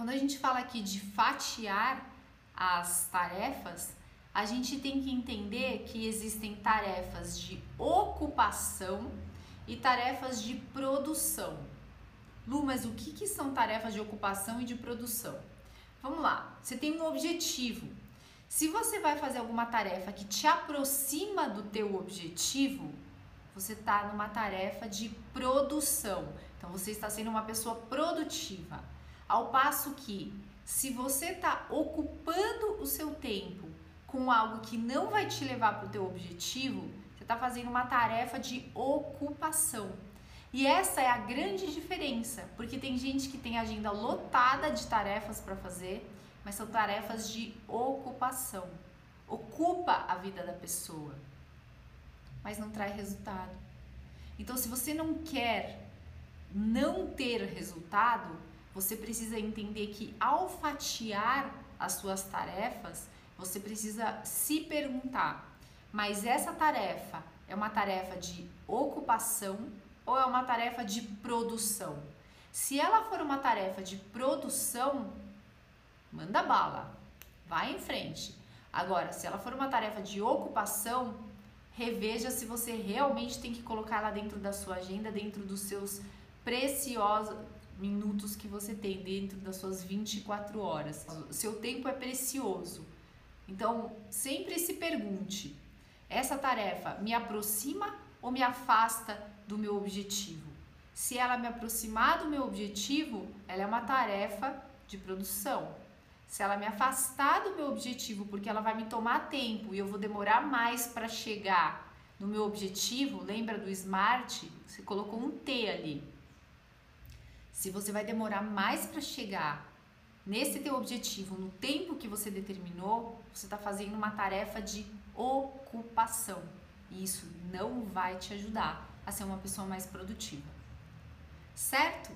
Quando a gente fala aqui de fatiar as tarefas, a gente tem que entender que existem tarefas de ocupação e tarefas de produção. Lu, mas o que, que são tarefas de ocupação e de produção? Vamos lá, você tem um objetivo. Se você vai fazer alguma tarefa que te aproxima do teu objetivo, você está numa tarefa de produção. Então você está sendo uma pessoa produtiva. Ao passo que, se você está ocupando o seu tempo com algo que não vai te levar para o teu objetivo, você está fazendo uma tarefa de ocupação. E essa é a grande diferença, porque tem gente que tem agenda lotada de tarefas para fazer, mas são tarefas de ocupação. Ocupa a vida da pessoa mas não traz resultado. Então, se você não quer não ter resultado, você precisa entender que ao fatiar as suas tarefas, você precisa se perguntar: mas essa tarefa é uma tarefa de ocupação ou é uma tarefa de produção? Se ela for uma tarefa de produção, manda bala, vai em frente. Agora, se ela for uma tarefa de ocupação, reveja se você realmente tem que colocar lá dentro da sua agenda, dentro dos seus preciosos minutos que você tem, dentro das suas 24 horas. O seu tempo é precioso. Então, sempre se pergunte: essa tarefa me aproxima ou me afasta do meu objetivo? Se ela me aproximar do meu objetivo, ela é uma tarefa de produção. Se ela me afastar do meu objetivo, porque ela vai me tomar tempo e eu vou demorar mais para chegar no meu objetivo, lembra do SMART? Você colocou um T ali. Se você vai demorar mais para chegar nesse teu objetivo, no tempo que você determinou, você está fazendo uma tarefa de ocupação. E isso não vai te ajudar a ser uma pessoa mais produtiva. Certo?